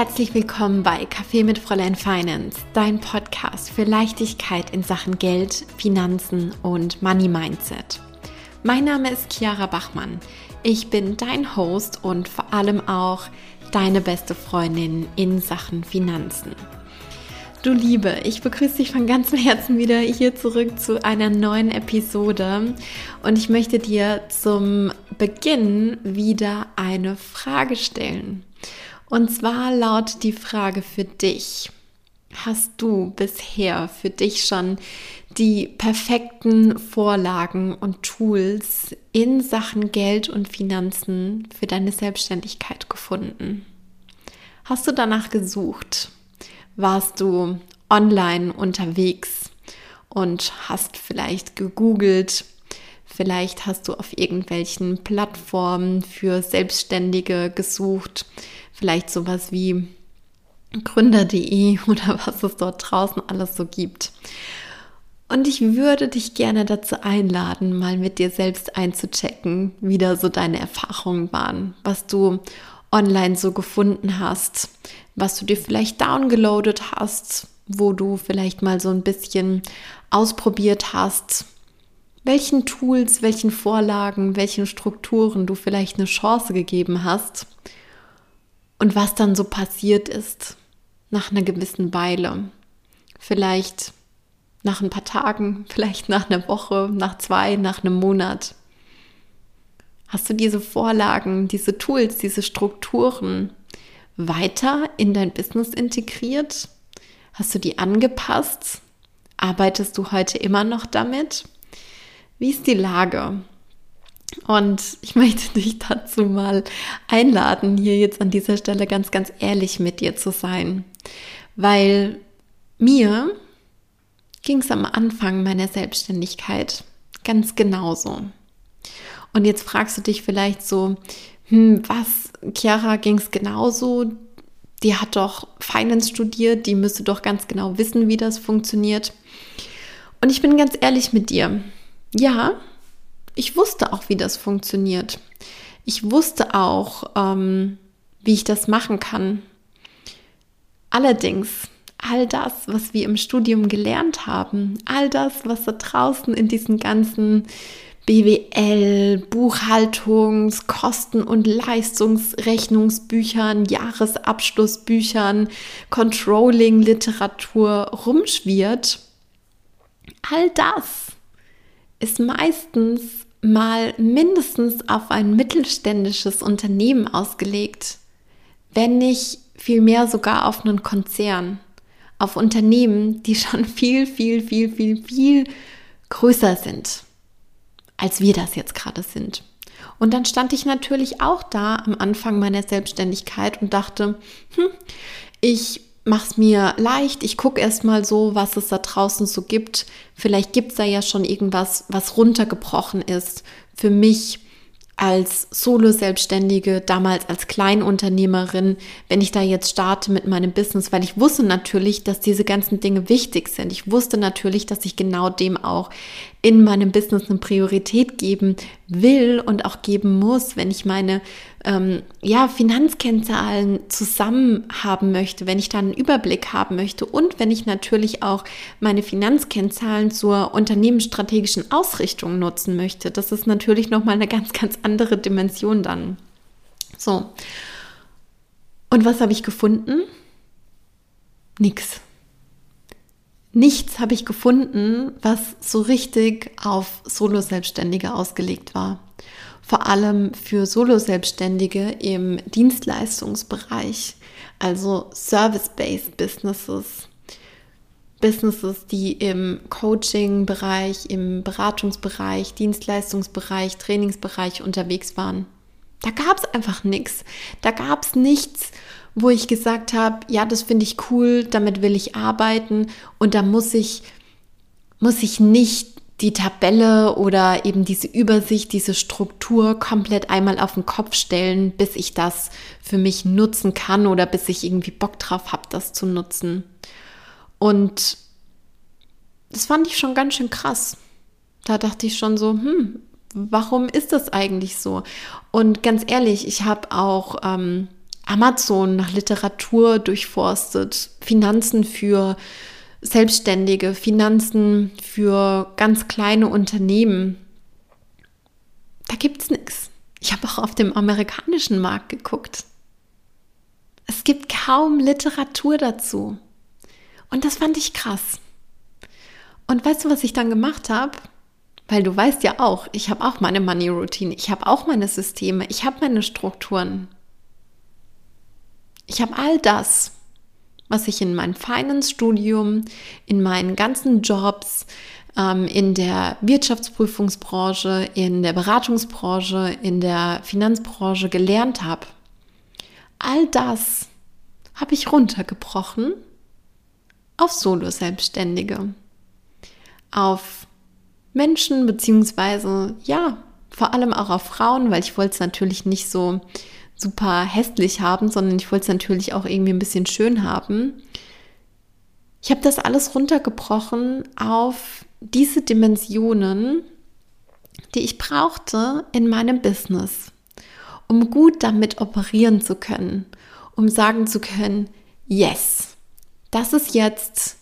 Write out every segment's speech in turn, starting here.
Herzlich willkommen bei Kaffee mit Fräulein Finance, dein Podcast für Leichtigkeit in Sachen Geld, Finanzen und Money Mindset. Mein Name ist Chiara Bachmann. Ich bin dein Host und vor allem auch deine beste Freundin in Sachen Finanzen. Du Liebe, ich begrüße dich von ganzem Herzen wieder hier zurück zu einer neuen Episode und ich möchte dir zum Beginn wieder eine Frage stellen. Und zwar lautet die Frage für dich. Hast du bisher für dich schon die perfekten Vorlagen und Tools in Sachen Geld und Finanzen für deine Selbstständigkeit gefunden? Hast du danach gesucht? Warst du online unterwegs und hast vielleicht gegoogelt? Vielleicht hast du auf irgendwelchen Plattformen für Selbstständige gesucht vielleicht sowas wie gründer.de oder was es dort draußen alles so gibt. Und ich würde dich gerne dazu einladen, mal mit dir selbst einzuchecken, wie da so deine Erfahrungen waren, was du online so gefunden hast, was du dir vielleicht downgeloadet hast, wo du vielleicht mal so ein bisschen ausprobiert hast, welchen Tools, welchen Vorlagen, welchen Strukturen du vielleicht eine Chance gegeben hast und was dann so passiert ist nach einer gewissen Weile. Vielleicht nach ein paar Tagen, vielleicht nach einer Woche, nach zwei, nach einem Monat. Hast du diese Vorlagen, diese Tools, diese Strukturen weiter in dein Business integriert? Hast du die angepasst? Arbeitest du heute immer noch damit? Wie ist die Lage? Und ich möchte dich dazu mal einladen, hier jetzt an dieser Stelle ganz, ganz ehrlich mit dir zu sein. Weil mir ging es am Anfang meiner Selbstständigkeit ganz genauso. Und jetzt fragst du dich vielleicht so, hm, was, Chiara, ging es genauso? Die hat doch Finance studiert, die müsste doch ganz genau wissen, wie das funktioniert. Und ich bin ganz ehrlich mit dir. Ja, ich wusste auch, wie das funktioniert. Ich wusste auch, ähm, wie ich das machen kann. Allerdings, all das, was wir im Studium gelernt haben, all das, was da draußen in diesen ganzen BWL, Buchhaltungs-, Kosten- und Leistungsrechnungsbüchern, Jahresabschlussbüchern, Controlling-Literatur rumschwirrt, all das ist meistens mal mindestens auf ein mittelständisches Unternehmen ausgelegt, wenn nicht vielmehr sogar auf einen Konzern, auf Unternehmen, die schon viel, viel, viel, viel, viel größer sind, als wir das jetzt gerade sind. Und dann stand ich natürlich auch da am Anfang meiner Selbstständigkeit und dachte, hm, ich mach's mir leicht. Ich gucke erstmal so, was es da draußen so gibt. Vielleicht gibt es da ja schon irgendwas, was runtergebrochen ist für mich als Solo-Selbstständige, damals als Kleinunternehmerin, wenn ich da jetzt starte mit meinem Business, weil ich wusste natürlich, dass diese ganzen Dinge wichtig sind. Ich wusste natürlich, dass ich genau dem auch in meinem Business eine Priorität geben will und auch geben muss, wenn ich meine ähm, ja, Finanzkennzahlen zusammen haben möchte, wenn ich da einen Überblick haben möchte und wenn ich natürlich auch meine Finanzkennzahlen zur unternehmensstrategischen Ausrichtung nutzen möchte. Das ist natürlich nochmal eine ganz, ganz andere Dimension dann. So. Und was habe ich gefunden? Nix. Nichts habe ich gefunden, was so richtig auf Solo-Selbstständige ausgelegt war vor allem für Solo-Selbstständige im Dienstleistungsbereich, also Service-Based Businesses. Businesses, die im Coaching-Bereich, im Beratungsbereich, Dienstleistungsbereich, Trainingsbereich unterwegs waren. Da gab es einfach nichts. Da gab es nichts, wo ich gesagt habe, ja, das finde ich cool, damit will ich arbeiten und da muss ich, muss ich nicht die Tabelle oder eben diese Übersicht, diese Struktur komplett einmal auf den Kopf stellen, bis ich das für mich nutzen kann oder bis ich irgendwie Bock drauf habe, das zu nutzen. Und das fand ich schon ganz schön krass. Da dachte ich schon so, hm, warum ist das eigentlich so? Und ganz ehrlich, ich habe auch ähm, Amazon nach Literatur durchforstet, Finanzen für Selbstständige, Finanzen für ganz kleine Unternehmen. Da gibt es nichts. Ich habe auch auf dem amerikanischen Markt geguckt. Es gibt kaum Literatur dazu. Und das fand ich krass. Und weißt du, was ich dann gemacht habe? Weil du weißt ja auch, ich habe auch meine Money Routine, ich habe auch meine Systeme, ich habe meine Strukturen. Ich habe all das, was ich in meinem Finance-Studium, in meinen ganzen Jobs, ähm, in der Wirtschaftsprüfungsbranche, in der Beratungsbranche, in der Finanzbranche gelernt habe. All das habe ich runtergebrochen auf Solo-Selbstständige, auf Menschen beziehungsweise ja, vor allem auch auf Frauen, weil ich wollte es natürlich nicht so super hässlich haben, sondern ich wollte es natürlich auch irgendwie ein bisschen schön haben. Ich habe das alles runtergebrochen auf diese Dimensionen, die ich brauchte in meinem Business, um gut damit operieren zu können, um sagen zu können, yes, das ist jetzt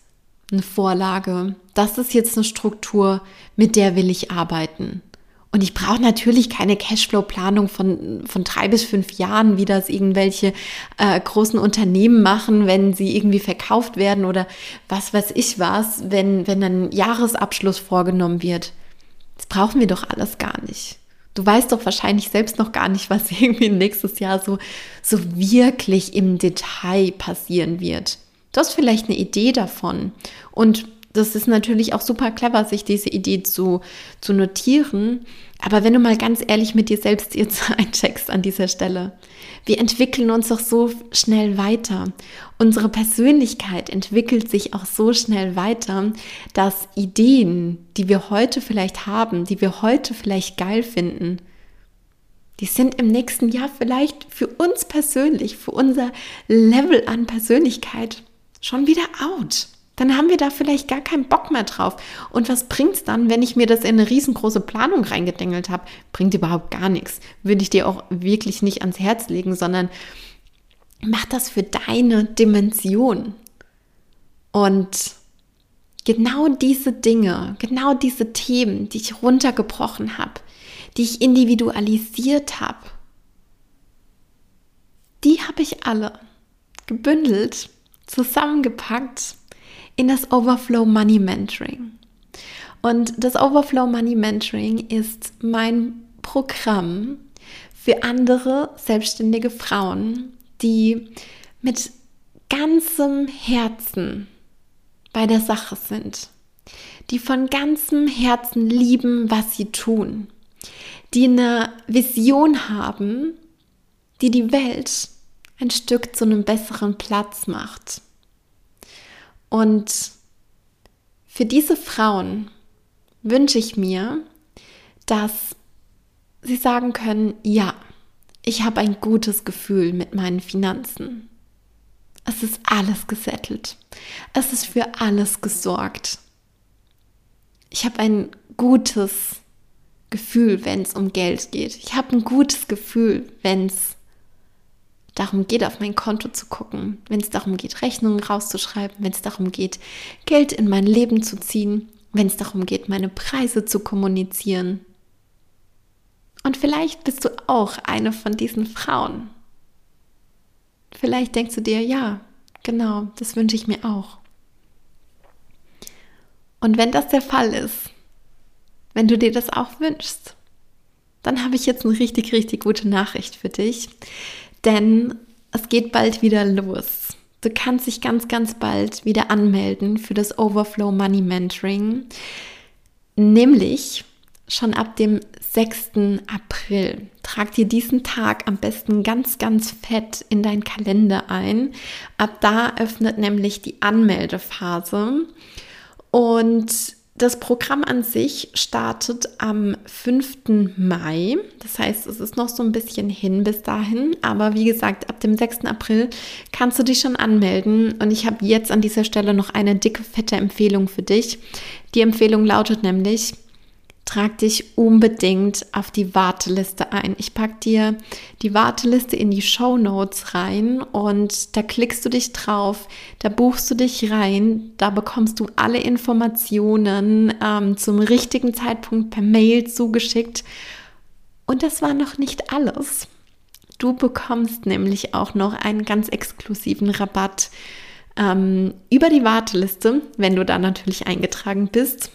eine Vorlage, das ist jetzt eine Struktur, mit der will ich arbeiten. Und ich brauche natürlich keine Cashflow-Planung von, von drei bis fünf Jahren, wie das irgendwelche äh, großen Unternehmen machen, wenn sie irgendwie verkauft werden oder was weiß ich was, wenn, wenn ein Jahresabschluss vorgenommen wird. Das brauchen wir doch alles gar nicht. Du weißt doch wahrscheinlich selbst noch gar nicht, was irgendwie nächstes Jahr so, so wirklich im Detail passieren wird. Du hast vielleicht eine Idee davon und das ist natürlich auch super clever, sich diese Idee zu, zu notieren. Aber wenn du mal ganz ehrlich mit dir selbst jetzt eincheckst an dieser Stelle, wir entwickeln uns doch so schnell weiter. Unsere Persönlichkeit entwickelt sich auch so schnell weiter, dass Ideen, die wir heute vielleicht haben, die wir heute vielleicht geil finden, die sind im nächsten Jahr vielleicht für uns persönlich, für unser Level an Persönlichkeit schon wieder out dann haben wir da vielleicht gar keinen Bock mehr drauf. Und was bringt es dann, wenn ich mir das in eine riesengroße Planung reingedengelt habe? Bringt überhaupt gar nichts. Würde ich dir auch wirklich nicht ans Herz legen, sondern mach das für deine Dimension. Und genau diese Dinge, genau diese Themen, die ich runtergebrochen habe, die ich individualisiert habe, die habe ich alle gebündelt, zusammengepackt in das Overflow Money Mentoring. Und das Overflow Money Mentoring ist mein Programm für andere selbstständige Frauen, die mit ganzem Herzen bei der Sache sind, die von ganzem Herzen lieben, was sie tun, die eine Vision haben, die die Welt ein Stück zu einem besseren Platz macht. Und für diese Frauen wünsche ich mir, dass sie sagen können, ja, ich habe ein gutes Gefühl mit meinen Finanzen. Es ist alles gesettelt. Es ist für alles gesorgt. Ich habe ein gutes Gefühl, wenn es um Geld geht. Ich habe ein gutes Gefühl, wenn es darum geht, auf mein Konto zu gucken, wenn es darum geht, Rechnungen rauszuschreiben, wenn es darum geht, Geld in mein Leben zu ziehen, wenn es darum geht, meine Preise zu kommunizieren. Und vielleicht bist du auch eine von diesen Frauen. Vielleicht denkst du dir, ja, genau, das wünsche ich mir auch. Und wenn das der Fall ist, wenn du dir das auch wünschst, dann habe ich jetzt eine richtig, richtig gute Nachricht für dich denn es geht bald wieder los. Du kannst dich ganz, ganz bald wieder anmelden für das Overflow Money Mentoring, nämlich schon ab dem 6. April. Trag dir diesen Tag am besten ganz, ganz fett in deinen Kalender ein. Ab da öffnet nämlich die Anmeldephase und das Programm an sich startet am 5. Mai. Das heißt, es ist noch so ein bisschen hin bis dahin. Aber wie gesagt, ab dem 6. April kannst du dich schon anmelden. Und ich habe jetzt an dieser Stelle noch eine dicke, fette Empfehlung für dich. Die Empfehlung lautet nämlich, trag dich unbedingt auf die Warteliste ein. Ich packe dir die Warteliste in die Show Notes rein und da klickst du dich drauf, da buchst du dich rein, da bekommst du alle Informationen ähm, zum richtigen Zeitpunkt per Mail zugeschickt. Und das war noch nicht alles. Du bekommst nämlich auch noch einen ganz exklusiven Rabatt ähm, über die Warteliste, wenn du da natürlich eingetragen bist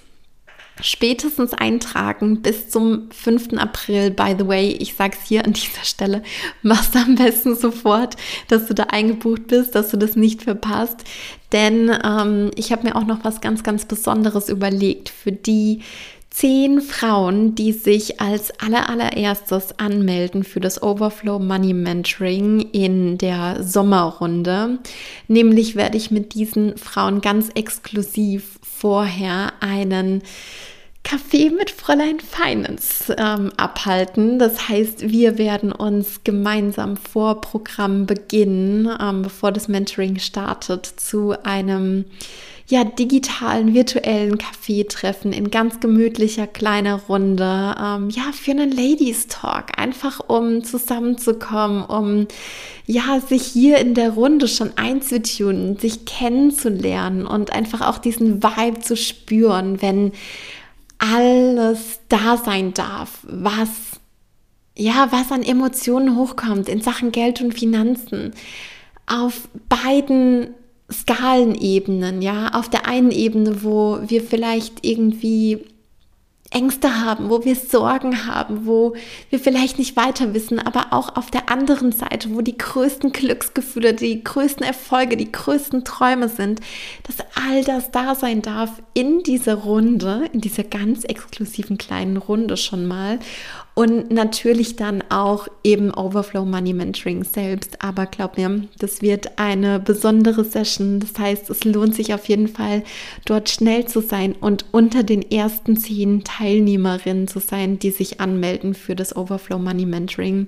spätestens eintragen bis zum 5. April. By the way, ich sage es hier an dieser Stelle, machst am besten sofort, dass du da eingebucht bist, dass du das nicht verpasst. Denn ähm, ich habe mir auch noch was ganz, ganz Besonderes überlegt für die zehn Frauen, die sich als allererstes anmelden für das Overflow Money Mentoring in der Sommerrunde. Nämlich werde ich mit diesen Frauen ganz exklusiv vorher einen Kaffee mit Fräulein Finance ähm, abhalten. Das heißt, wir werden uns gemeinsam vor Programm beginnen, ähm, bevor das Mentoring startet, zu einem ja, digitalen, virtuellen Kaffeetreffen in ganz gemütlicher kleiner Runde. Ähm, ja, für einen Ladies Talk, einfach um zusammenzukommen, um ja, sich hier in der Runde schon einzutunen, sich kennenzulernen und einfach auch diesen Vibe zu spüren, wenn alles da sein darf, was ja, was an Emotionen hochkommt in Sachen Geld und Finanzen auf beiden Skalenebenen, ja, auf der einen Ebene, wo wir vielleicht irgendwie Ängste haben, wo wir Sorgen haben, wo wir vielleicht nicht weiter wissen, aber auch auf der anderen Seite, wo die größten Glücksgefühle, die größten Erfolge, die größten Träume sind, dass all das da sein darf in dieser Runde, in dieser ganz exklusiven kleinen Runde schon mal und natürlich dann auch eben Overflow Money Mentoring selbst. Aber glaub mir, das wird eine besondere Session. Das heißt, es lohnt sich auf jeden Fall, dort schnell zu sein und unter den ersten zehn Teilnehmerinnen zu sein, die sich anmelden für das Overflow Money Mentoring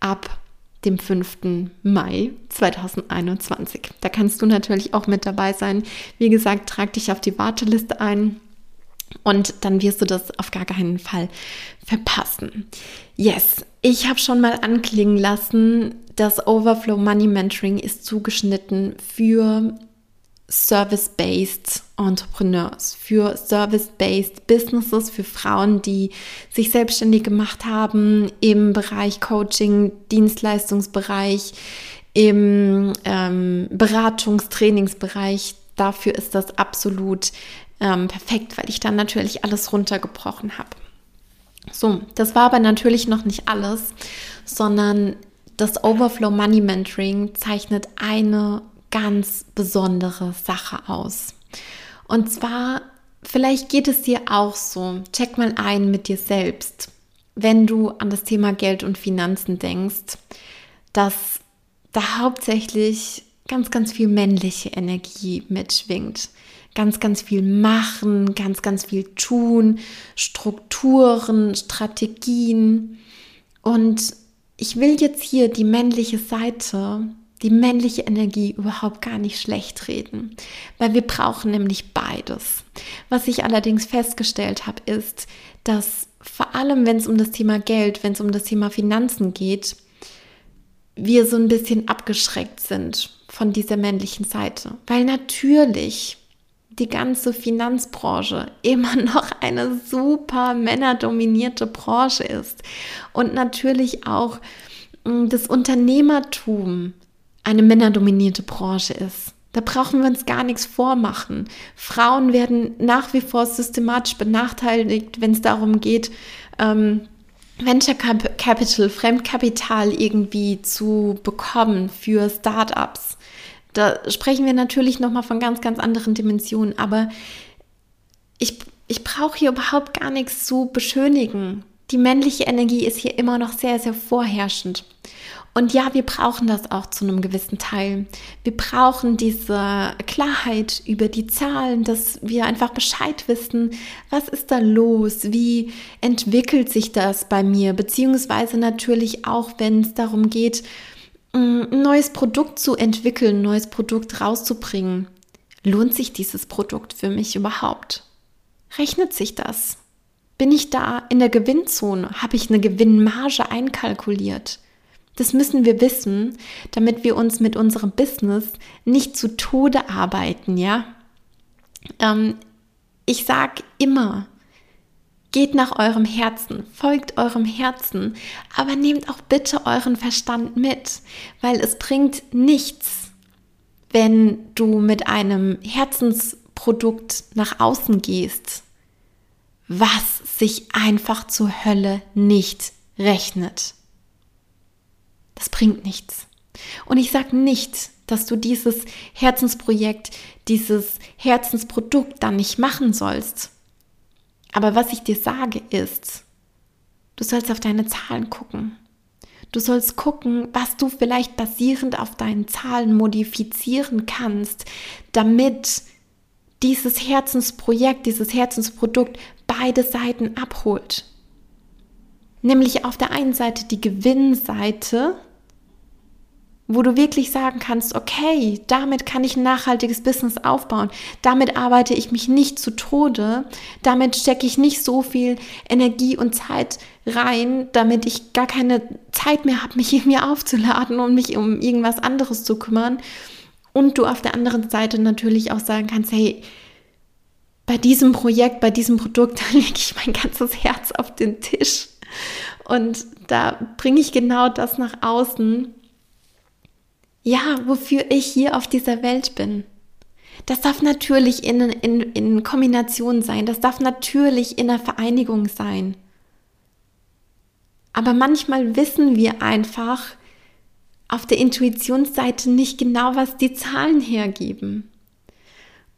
ab dem 5. Mai 2021. Da kannst du natürlich auch mit dabei sein. Wie gesagt, trag dich auf die Warteliste ein. Und dann wirst du das auf gar keinen Fall verpassen. Yes, ich habe schon mal anklingen lassen, das Overflow Money Mentoring ist zugeschnitten für Service-Based Entrepreneurs, für Service-Based Businesses, für Frauen, die sich selbstständig gemacht haben im Bereich Coaching, Dienstleistungsbereich, im ähm, Beratungs-Trainingsbereich. Dafür ist das absolut ähm, perfekt, weil ich dann natürlich alles runtergebrochen habe. So, das war aber natürlich noch nicht alles, sondern das Overflow Money Mentoring zeichnet eine ganz besondere Sache aus. Und zwar, vielleicht geht es dir auch so, check mal ein mit dir selbst, wenn du an das Thema Geld und Finanzen denkst, dass da hauptsächlich ganz, ganz viel männliche Energie mitschwingt ganz, ganz viel machen, ganz, ganz viel tun, Strukturen, Strategien. Und ich will jetzt hier die männliche Seite, die männliche Energie überhaupt gar nicht schlecht reden, weil wir brauchen nämlich beides. Was ich allerdings festgestellt habe, ist, dass vor allem, wenn es um das Thema Geld, wenn es um das Thema Finanzen geht, wir so ein bisschen abgeschreckt sind von dieser männlichen Seite. Weil natürlich die ganze Finanzbranche immer noch eine super männerdominierte Branche ist und natürlich auch mm, das Unternehmertum eine männerdominierte Branche ist. Da brauchen wir uns gar nichts vormachen. Frauen werden nach wie vor systematisch benachteiligt, wenn es darum geht, ähm, Venture Capital, Fremdkapital irgendwie zu bekommen für Startups. Da sprechen wir natürlich nochmal von ganz, ganz anderen Dimensionen, aber ich, ich brauche hier überhaupt gar nichts zu beschönigen. Die männliche Energie ist hier immer noch sehr, sehr vorherrschend. Und ja, wir brauchen das auch zu einem gewissen Teil. Wir brauchen diese Klarheit über die Zahlen, dass wir einfach Bescheid wissen, was ist da los, wie entwickelt sich das bei mir, beziehungsweise natürlich auch, wenn es darum geht, ein neues Produkt zu entwickeln, ein neues Produkt rauszubringen. Lohnt sich dieses Produkt für mich überhaupt? Rechnet sich das? Bin ich da in der Gewinnzone? Habe ich eine Gewinnmarge einkalkuliert? Das müssen wir wissen, damit wir uns mit unserem Business nicht zu Tode arbeiten, ja? Ähm, ich sage immer, geht nach eurem Herzen, folgt eurem Herzen, aber nehmt auch bitte euren Verstand mit, weil es bringt nichts, wenn du mit einem Herzensprodukt nach außen gehst, was sich einfach zur Hölle nicht rechnet. Das bringt nichts. Und ich sage nicht, dass du dieses Herzensprojekt, dieses Herzensprodukt dann nicht machen sollst. Aber was ich dir sage ist, du sollst auf deine Zahlen gucken. Du sollst gucken, was du vielleicht basierend auf deinen Zahlen modifizieren kannst, damit dieses Herzensprojekt, dieses Herzensprodukt beide Seiten abholt. Nämlich auf der einen Seite die Gewinnseite, wo du wirklich sagen kannst, okay, damit kann ich ein nachhaltiges Business aufbauen, damit arbeite ich mich nicht zu Tode, damit stecke ich nicht so viel Energie und Zeit rein, damit ich gar keine Zeit mehr habe, mich irgendwie aufzuladen und mich um irgendwas anderes zu kümmern. Und du auf der anderen Seite natürlich auch sagen kannst, hey, bei diesem Projekt, bei diesem Produkt, da lege ich mein ganzes Herz auf den Tisch. Und da bringe ich genau das nach außen, ja, wofür ich hier auf dieser Welt bin. Das darf natürlich in, in, in Kombination sein, das darf natürlich in einer Vereinigung sein. Aber manchmal wissen wir einfach auf der Intuitionsseite nicht genau, was die Zahlen hergeben.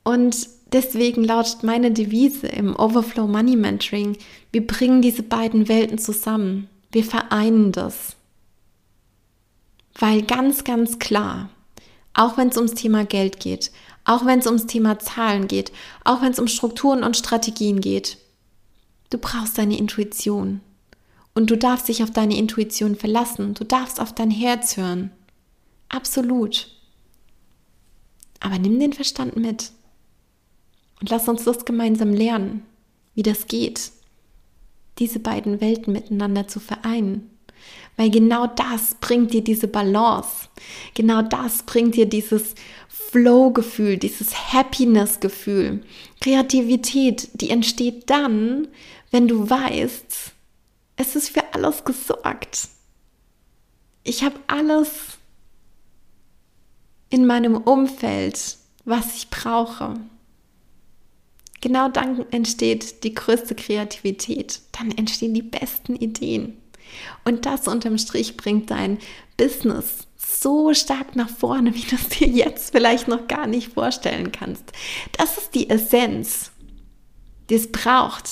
Und deswegen lautet meine Devise im Overflow Money Mentoring, wir bringen diese beiden Welten zusammen. Wir vereinen das. Weil ganz, ganz klar, auch wenn es ums Thema Geld geht, auch wenn es ums Thema Zahlen geht, auch wenn es um Strukturen und Strategien geht, du brauchst deine Intuition. Und du darfst dich auf deine Intuition verlassen. Du darfst auf dein Herz hören. Absolut. Aber nimm den Verstand mit. Und lass uns das gemeinsam lernen, wie das geht, diese beiden Welten miteinander zu vereinen. Weil genau das bringt dir diese Balance. Genau das bringt dir dieses Flow-Gefühl, dieses Happiness-Gefühl. Kreativität, die entsteht dann, wenn du weißt, es ist für alles gesorgt. Ich habe alles in meinem Umfeld, was ich brauche. Genau dann entsteht die größte Kreativität. Dann entstehen die besten Ideen. Und das unterm Strich bringt dein Business so stark nach vorne, wie du es dir jetzt vielleicht noch gar nicht vorstellen kannst. Das ist die Essenz, die es braucht,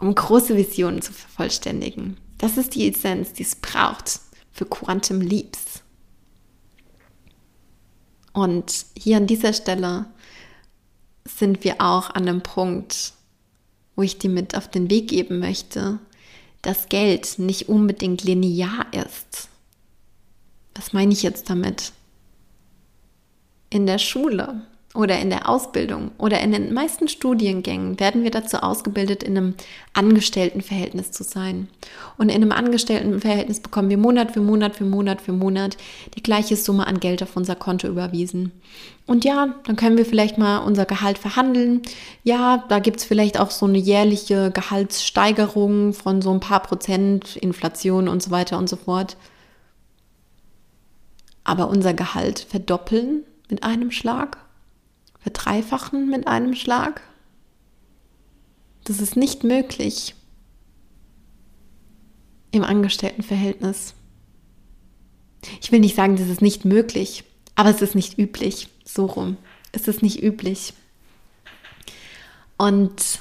um große Visionen zu vervollständigen. Das ist die Essenz, die es braucht für Quantum Leaps. Und hier an dieser Stelle sind wir auch an einem Punkt, wo ich dir mit auf den Weg geben möchte, dass Geld nicht unbedingt linear ist. Was meine ich jetzt damit? In der Schule oder in der Ausbildung oder in den meisten Studiengängen werden wir dazu ausgebildet, in einem Angestelltenverhältnis zu sein. Und in einem Angestelltenverhältnis bekommen wir Monat für Monat für Monat für Monat die gleiche Summe an Geld auf unser Konto überwiesen. Und ja, dann können wir vielleicht mal unser Gehalt verhandeln. Ja, da gibt es vielleicht auch so eine jährliche Gehaltssteigerung von so ein paar Prozent, Inflation und so weiter und so fort. Aber unser Gehalt verdoppeln mit einem Schlag? Verdreifachen mit einem Schlag? Das ist nicht möglich im Angestelltenverhältnis. Ich will nicht sagen, das ist nicht möglich, aber es ist nicht üblich. So rum. Es ist nicht üblich. Und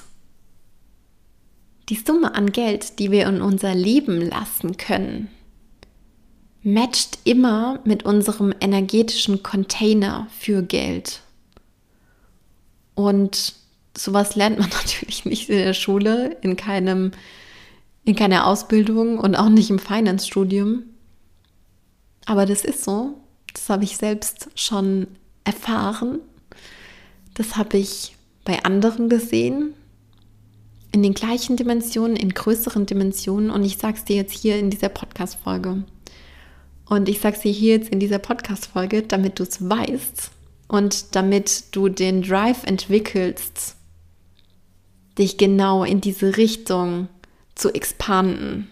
die Summe an Geld, die wir in unser Leben lassen können, matcht immer mit unserem energetischen Container für Geld. Und sowas lernt man natürlich nicht in der Schule, in keinem, in keiner Ausbildung und auch nicht im Finance-Studium. Aber das ist so. Das habe ich selbst schon erfahren. Das habe ich bei anderen gesehen. in den gleichen Dimensionen, in größeren Dimensionen. Und ich sage es dir jetzt hier in dieser Podcast-Folge. Und ich sage es dir hier jetzt in dieser Podcast-Folge, damit du es weißt und damit du den Drive entwickelst, dich genau in diese Richtung zu expanden,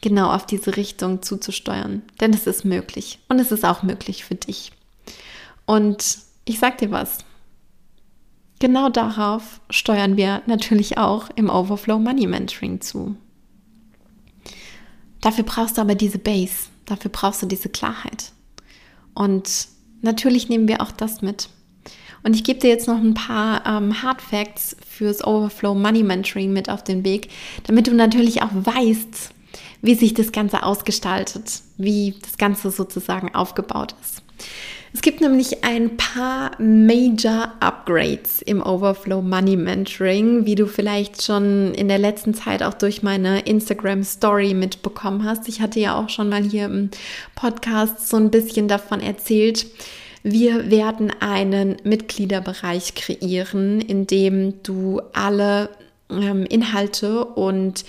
genau auf diese Richtung zuzusteuern. Denn es ist möglich und es ist auch möglich für dich. Und ich sag dir was, Genau darauf steuern wir natürlich auch im Overflow Money Mentoring zu. Dafür brauchst du aber diese Base, dafür brauchst du diese Klarheit. Und natürlich nehmen wir auch das mit. Und ich gebe dir jetzt noch ein paar ähm, Hard Facts fürs Overflow Money Mentoring mit auf den Weg, damit du natürlich auch weißt, wie sich das Ganze ausgestaltet, wie das Ganze sozusagen aufgebaut ist. Es gibt nämlich ein paar Major Upgrades im Overflow Money Mentoring, wie du vielleicht schon in der letzten Zeit auch durch meine Instagram Story mitbekommen hast. Ich hatte ja auch schon mal hier im Podcast so ein bisschen davon erzählt. Wir werden einen Mitgliederbereich kreieren, in dem du alle ähm, Inhalte und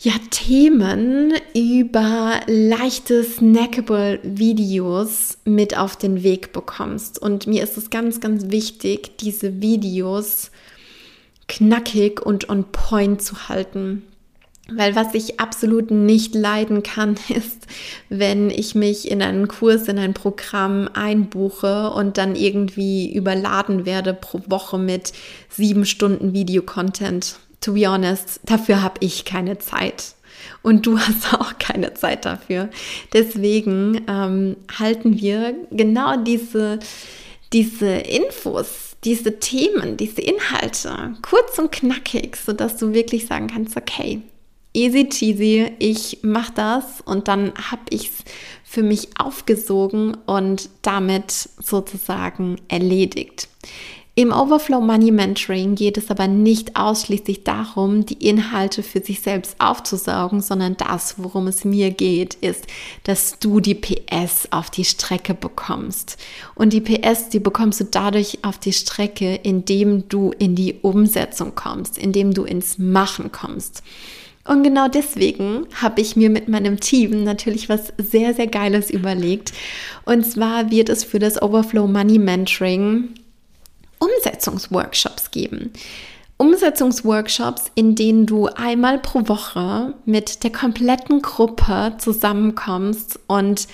ja, Themen über leichte snackable Videos mit auf den Weg bekommst. Und mir ist es ganz, ganz wichtig, diese Videos knackig und on point zu halten. Weil was ich absolut nicht leiden kann, ist, wenn ich mich in einen Kurs, in ein Programm einbuche und dann irgendwie überladen werde pro Woche mit sieben Stunden Videocontent to be honest, dafür habe ich keine Zeit. Und du hast auch keine Zeit dafür. Deswegen ähm, halten wir genau diese, diese Infos, diese Themen, diese Inhalte kurz und knackig, sodass du wirklich sagen kannst, okay, easy cheesy, ich mache das und dann habe ich es für mich aufgesogen und damit sozusagen erledigt. Im Overflow Money Mentoring geht es aber nicht ausschließlich darum, die Inhalte für sich selbst aufzusaugen, sondern das, worum es mir geht, ist, dass du die PS auf die Strecke bekommst. Und die PS, die bekommst du dadurch auf die Strecke, indem du in die Umsetzung kommst, indem du ins Machen kommst. Und genau deswegen habe ich mir mit meinem Team natürlich was sehr, sehr Geiles überlegt. Und zwar wird es für das Overflow Money Mentoring Umsetzungsworkshops geben. Umsetzungsworkshops, in denen du einmal pro Woche mit der kompletten Gruppe zusammenkommst und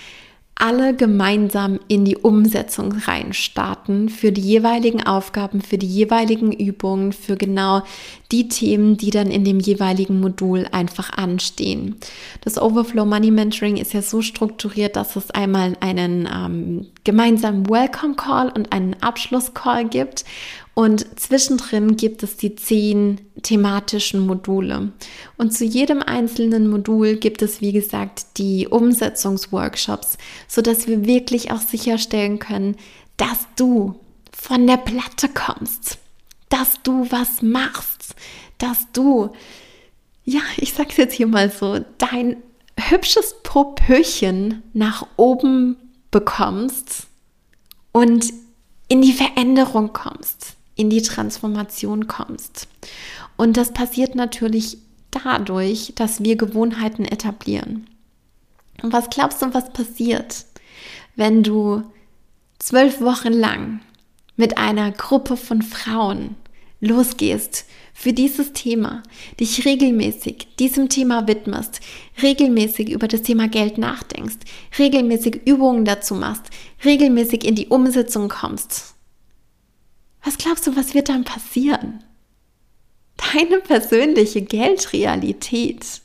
alle gemeinsam in die Umsetzung reinstarten für die jeweiligen Aufgaben, für die jeweiligen Übungen, für genau die Themen, die dann in dem jeweiligen Modul einfach anstehen. Das Overflow Money Mentoring ist ja so strukturiert, dass es einmal einen ähm, gemeinsamen Welcome Call und einen Abschluss Call gibt und zwischendrin gibt es die zehn thematischen Module. Und zu jedem einzelnen Modul gibt es, wie gesagt, die Umsetzungsworkshops, sodass wir wirklich auch sicherstellen können, dass du von der Platte kommst, dass du was machst, dass du, ja, ich sag's jetzt hier mal so, dein hübsches Popöchen nach oben bekommst und in die Veränderung kommst in die Transformation kommst. Und das passiert natürlich dadurch, dass wir Gewohnheiten etablieren. Und was glaubst du, was passiert, wenn du zwölf Wochen lang mit einer Gruppe von Frauen losgehst für dieses Thema, dich regelmäßig diesem Thema widmest, regelmäßig über das Thema Geld nachdenkst, regelmäßig Übungen dazu machst, regelmäßig in die Umsetzung kommst was glaubst du, was wird dann passieren? Deine persönliche Geldrealität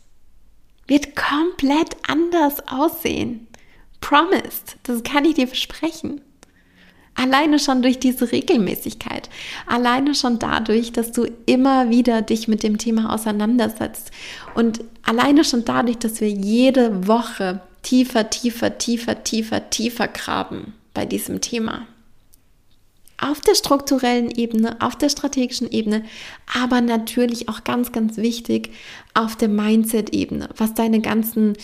wird komplett anders aussehen. Promised, das kann ich dir versprechen. Alleine schon durch diese Regelmäßigkeit, alleine schon dadurch, dass du immer wieder dich mit dem Thema auseinandersetzt und alleine schon dadurch, dass wir jede Woche tiefer, tiefer, tiefer, tiefer, tiefer graben bei diesem Thema auf der strukturellen Ebene, auf der strategischen Ebene, aber natürlich auch ganz, ganz wichtig auf der Mindset-Ebene, was deine ganzen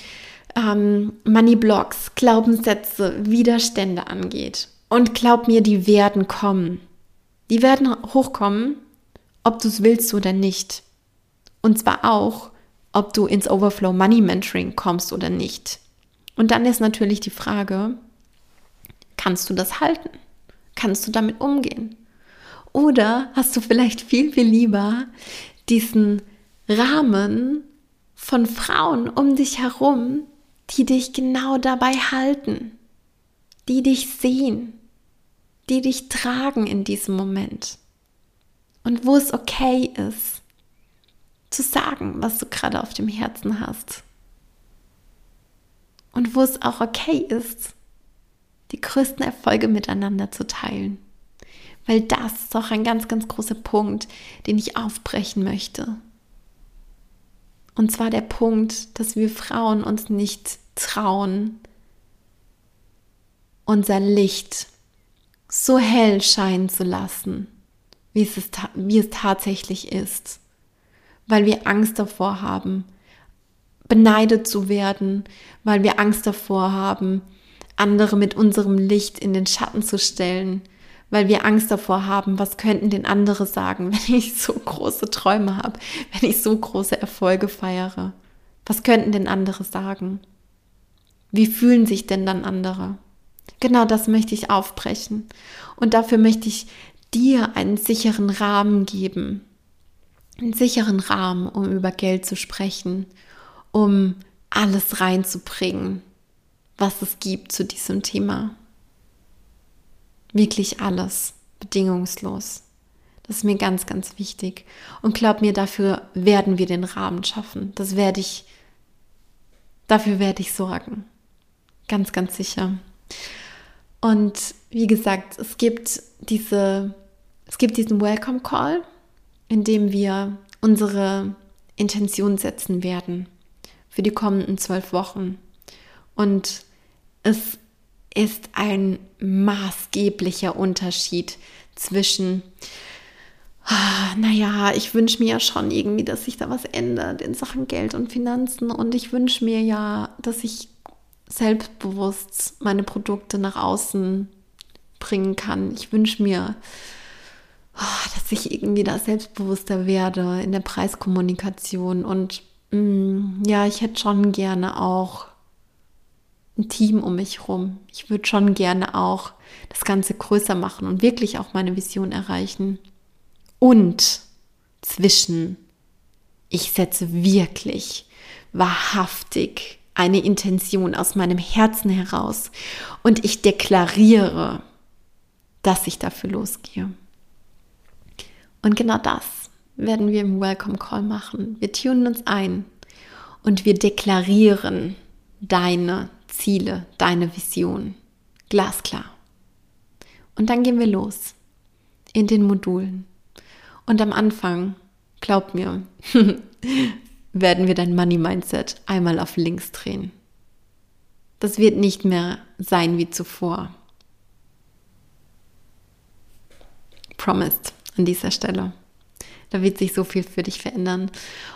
ähm, Money-Blocks, Glaubenssätze, Widerstände angeht. Und glaub mir, die werden kommen. Die werden hochkommen, ob du es willst oder nicht. Und zwar auch, ob du ins Overflow Money Mentoring kommst oder nicht. Und dann ist natürlich die Frage, kannst du das halten? Kannst du damit umgehen? Oder hast du vielleicht viel, viel lieber diesen Rahmen von Frauen um dich herum, die dich genau dabei halten, die dich sehen, die dich tragen in diesem Moment. Und wo es okay ist, zu sagen, was du gerade auf dem Herzen hast. Und wo es auch okay ist, die größten Erfolge miteinander zu teilen. Weil das ist auch ein ganz, ganz großer Punkt, den ich aufbrechen möchte. Und zwar der Punkt, dass wir Frauen uns nicht trauen, unser Licht so hell scheinen zu lassen, wie es, wie es tatsächlich ist. Weil wir Angst davor haben, beneidet zu werden, weil wir Angst davor haben, andere mit unserem Licht in den Schatten zu stellen, weil wir Angst davor haben, was könnten denn andere sagen, wenn ich so große Träume habe, wenn ich so große Erfolge feiere. Was könnten denn andere sagen? Wie fühlen sich denn dann andere? Genau das möchte ich aufbrechen. Und dafür möchte ich dir einen sicheren Rahmen geben. Einen sicheren Rahmen, um über Geld zu sprechen, um alles reinzubringen, was es gibt zu diesem Thema. Wirklich alles, bedingungslos. Das ist mir ganz, ganz wichtig. Und glaub mir, dafür werden wir den Rahmen schaffen. Das werde ich, dafür werde ich sorgen. Ganz, ganz sicher. Und wie gesagt, es gibt diese, es gibt diesen Welcome Call, in dem wir unsere Intention setzen werden für die kommenden zwölf Wochen. Und es ist ein maßgeblicher Unterschied zwischen, ah, naja, ich wünsche mir ja schon irgendwie, dass sich da was ändert in Sachen Geld und Finanzen und ich wünsche mir ja, dass ich selbstbewusst meine Produkte nach außen bringen kann. Ich wünsche mir, oh, dass ich irgendwie da selbstbewusster werde in der Preiskommunikation und mm, ja, ich hätte schon gerne auch ein Team um mich herum. Ich würde schon gerne auch das Ganze größer machen und wirklich auch meine Vision erreichen. Und zwischen, ich setze wirklich wahrhaftig eine Intention aus meinem Herzen heraus und ich deklariere, dass ich dafür losgehe. Und genau das werden wir im Welcome Call machen. Wir tunen uns ein und wir deklarieren deine Ziele, deine Vision. Glasklar. Und dann gehen wir los in den Modulen. Und am Anfang, glaub mir, werden wir dein Money Mindset einmal auf links drehen. Das wird nicht mehr sein wie zuvor. Promised an dieser Stelle. Da wird sich so viel für dich verändern.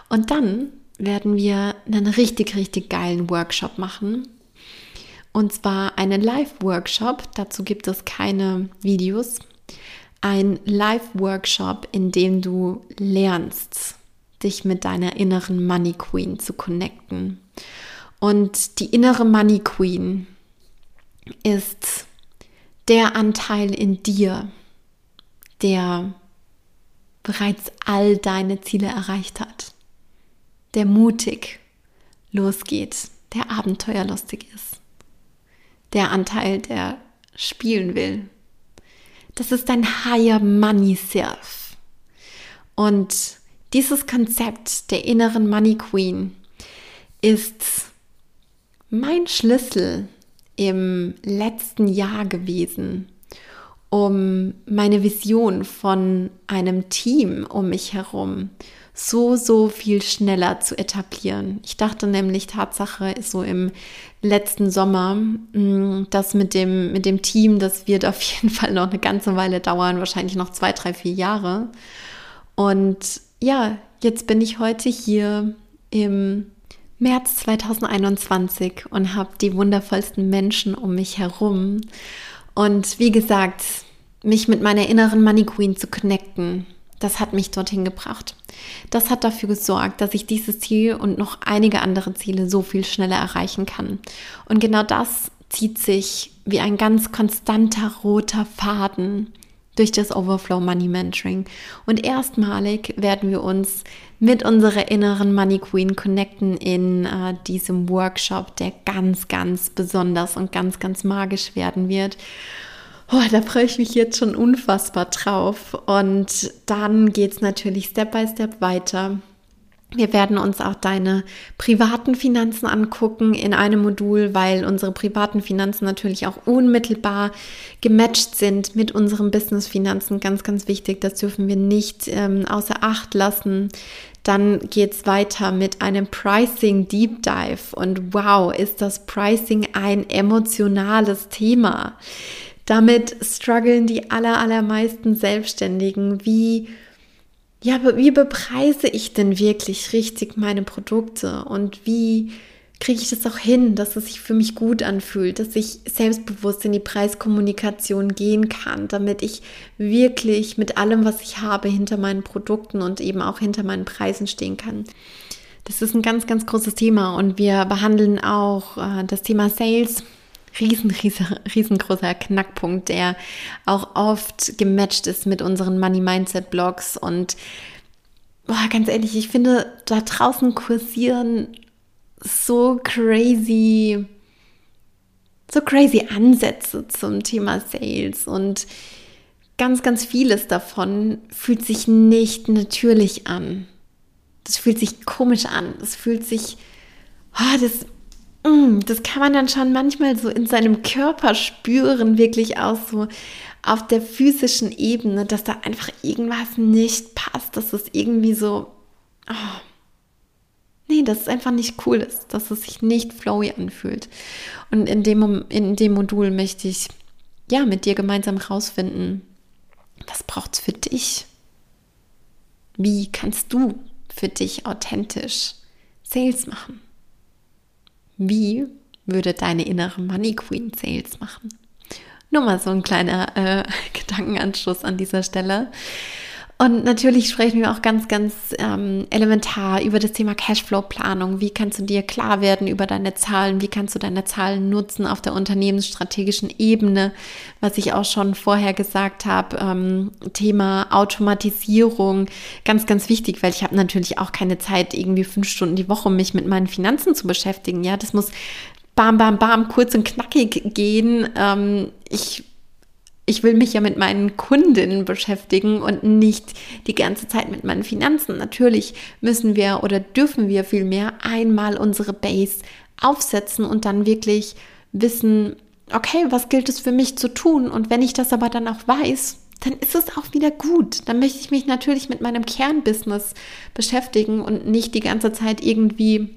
Und dann werden wir einen richtig, richtig geilen Workshop machen, und zwar einen Live-Workshop, dazu gibt es keine Videos. Ein Live-Workshop, in dem du lernst, dich mit deiner inneren Money Queen zu connecten. Und die innere Money Queen ist der Anteil in dir, der bereits all deine Ziele erreicht hat, der mutig losgeht, der abenteuerlustig ist der Anteil, der spielen will. Das ist dein Higher Money Self. Und dieses Konzept der inneren Money Queen ist mein Schlüssel im letzten Jahr gewesen, um meine Vision von einem Team um mich herum so, so viel schneller zu etablieren. Ich dachte nämlich, Tatsache ist so im letzten Sommer, mm, das mit dem, mit dem Team, das wird auf jeden Fall noch eine ganze Weile dauern, wahrscheinlich noch zwei, drei, vier Jahre. Und ja, jetzt bin ich heute hier im März 2021 und habe die wundervollsten Menschen um mich herum. Und wie gesagt, mich mit meiner inneren Money Queen zu connecten, das hat mich dorthin gebracht. Das hat dafür gesorgt, dass ich dieses Ziel und noch einige andere Ziele so viel schneller erreichen kann. Und genau das zieht sich wie ein ganz konstanter roter Faden durch das Overflow Money Mentoring. Und erstmalig werden wir uns mit unserer inneren Money Queen connecten in äh, diesem Workshop, der ganz, ganz besonders und ganz, ganz magisch werden wird. Oh, da freue ich mich jetzt schon unfassbar drauf. Und dann geht es natürlich Step by Step weiter. Wir werden uns auch deine privaten Finanzen angucken in einem Modul, weil unsere privaten Finanzen natürlich auch unmittelbar gematcht sind mit unseren Business-Finanzen. Ganz, ganz wichtig, das dürfen wir nicht ähm, außer Acht lassen. Dann geht es weiter mit einem Pricing Deep Dive. Und wow, ist das Pricing ein emotionales Thema. Damit strugglen die aller, allermeisten Selbstständigen. Wie, ja, wie bepreise ich denn wirklich richtig meine Produkte und wie kriege ich das auch hin, dass es sich für mich gut anfühlt, dass ich selbstbewusst in die Preiskommunikation gehen kann, damit ich wirklich mit allem, was ich habe, hinter meinen Produkten und eben auch hinter meinen Preisen stehen kann. Das ist ein ganz, ganz großes Thema und wir behandeln auch äh, das Thema Sales riesen, riesen, riesengroßer Knackpunkt, der auch oft gematcht ist mit unseren Money Mindset Blogs. Und boah, ganz ehrlich, ich finde, da draußen kursieren so crazy, so crazy Ansätze zum Thema Sales und ganz, ganz vieles davon fühlt sich nicht natürlich an. Das fühlt sich komisch an. Das fühlt sich, oh, das das kann man dann schon manchmal so in seinem Körper spüren, wirklich auch so auf der physischen Ebene, dass da einfach irgendwas nicht passt, dass es irgendwie so, oh, nee, dass es einfach nicht cool ist, dass es sich nicht flowy anfühlt. Und in dem, in dem Modul möchte ich ja mit dir gemeinsam rausfinden, was braucht es für dich? Wie kannst du für dich authentisch Sales machen? Wie würde deine innere Money Queen Sales machen? Nur mal so ein kleiner äh, Gedankenanschluss an dieser Stelle. Und natürlich sprechen wir auch ganz, ganz ähm, elementar über das Thema Cashflow-Planung. Wie kannst du dir klar werden über deine Zahlen? Wie kannst du deine Zahlen nutzen auf der unternehmensstrategischen Ebene? Was ich auch schon vorher gesagt habe, ähm, Thema Automatisierung, ganz, ganz wichtig, weil ich habe natürlich auch keine Zeit, irgendwie fünf Stunden die Woche mich mit meinen Finanzen zu beschäftigen. Ja, das muss bam, bam, bam, kurz und knackig gehen. Ähm, ich ich will mich ja mit meinen Kundinnen beschäftigen und nicht die ganze Zeit mit meinen Finanzen. Natürlich müssen wir oder dürfen wir vielmehr einmal unsere Base aufsetzen und dann wirklich wissen, okay, was gilt es für mich zu tun? Und wenn ich das aber dann auch weiß, dann ist es auch wieder gut. Dann möchte ich mich natürlich mit meinem Kernbusiness beschäftigen und nicht die ganze Zeit irgendwie,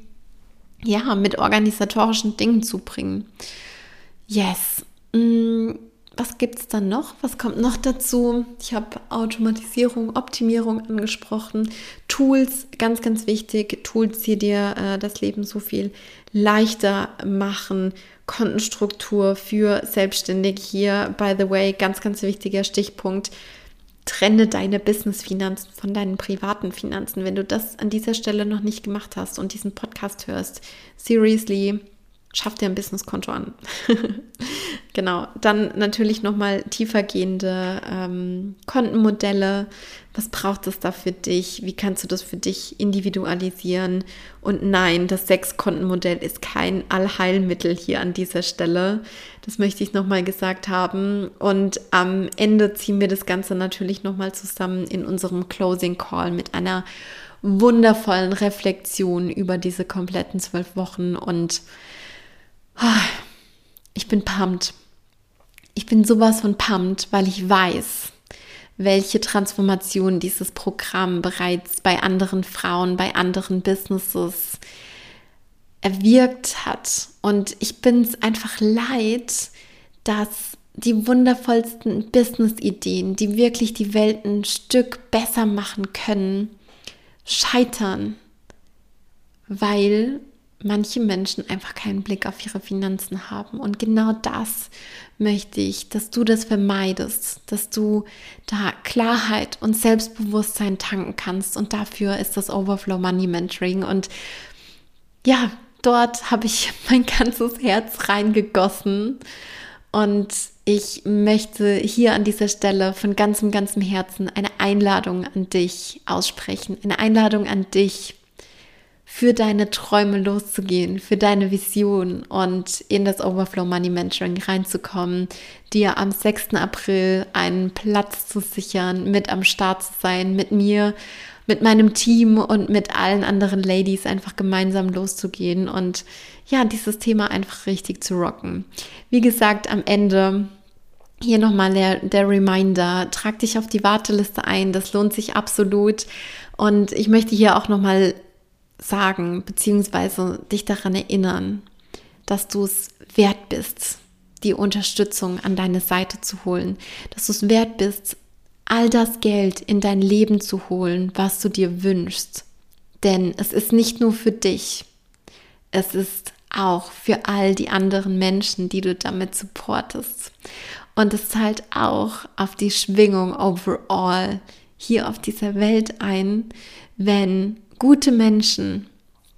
ja, mit organisatorischen Dingen zubringen. Yes. Mm was gibt es dann noch? Was kommt noch dazu? Ich habe Automatisierung, Optimierung angesprochen. Tools, ganz, ganz wichtig. Tools, die dir äh, das Leben so viel leichter machen. Kontenstruktur für Selbstständige hier, by the way, ganz, ganz wichtiger Stichpunkt. Trenne deine Business-Finanzen von deinen privaten Finanzen. Wenn du das an dieser Stelle noch nicht gemacht hast und diesen Podcast hörst, seriously, schaff dir ein Businesskonto an. genau. Dann natürlich nochmal tiefergehende ähm, Kontenmodelle. Was braucht es da für dich? Wie kannst du das für dich individualisieren? Und nein, das Sechs-Kontenmodell ist kein Allheilmittel hier an dieser Stelle. Das möchte ich nochmal gesagt haben. Und am Ende ziehen wir das Ganze natürlich nochmal zusammen in unserem Closing Call mit einer wundervollen Reflexion über diese kompletten zwölf Wochen und ich bin pumped. Ich bin sowas von pumped, weil ich weiß, welche Transformation dieses Programm bereits bei anderen Frauen, bei anderen Businesses erwirkt hat. Und ich bin es einfach leid, dass die wundervollsten Business-Ideen, die wirklich die Welt ein Stück besser machen können, scheitern, weil manche Menschen einfach keinen Blick auf ihre Finanzen haben. Und genau das möchte ich, dass du das vermeidest, dass du da Klarheit und Selbstbewusstsein tanken kannst. Und dafür ist das Overflow Money Mentoring. Und ja, dort habe ich mein ganzes Herz reingegossen. Und ich möchte hier an dieser Stelle von ganzem, ganzem Herzen eine Einladung an dich aussprechen. Eine Einladung an dich, für deine Träume loszugehen, für deine Vision und in das Overflow Money Mentoring reinzukommen, dir am 6. April einen Platz zu sichern, mit am Start zu sein, mit mir, mit meinem Team und mit allen anderen Ladies einfach gemeinsam loszugehen und ja, dieses Thema einfach richtig zu rocken. Wie gesagt, am Ende hier nochmal der, der Reminder, trag dich auf die Warteliste ein, das lohnt sich absolut. Und ich möchte hier auch nochmal sagen, beziehungsweise dich daran erinnern, dass du es wert bist, die Unterstützung an deine Seite zu holen, dass du es wert bist, all das Geld in dein Leben zu holen, was du dir wünschst. Denn es ist nicht nur für dich, es ist auch für all die anderen Menschen, die du damit supportest. Und es zahlt auch auf die Schwingung overall hier auf dieser Welt ein, wenn gute Menschen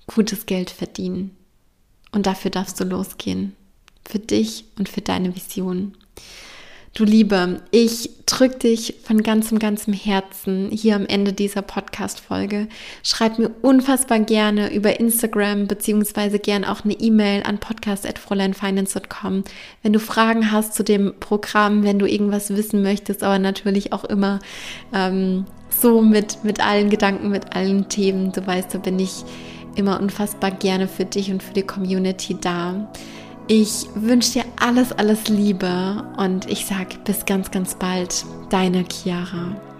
gutes Geld verdienen. Und dafür darfst du losgehen. Für dich und für deine Vision. Du Liebe, ich drücke dich von ganzem, ganzem Herzen hier am Ende dieser Podcast-Folge. Schreib mir unfassbar gerne über Instagram beziehungsweise gern auch eine E-Mail an podcast.fräuleinfinance.com, wenn du Fragen hast zu dem Programm, wenn du irgendwas wissen möchtest, aber natürlich auch immer ähm, so mit, mit allen Gedanken, mit allen Themen. Du weißt, da bin ich immer unfassbar gerne für dich und für die Community da. Ich wünsche dir alles, alles Liebe und ich sage bis ganz, ganz bald, deine Chiara.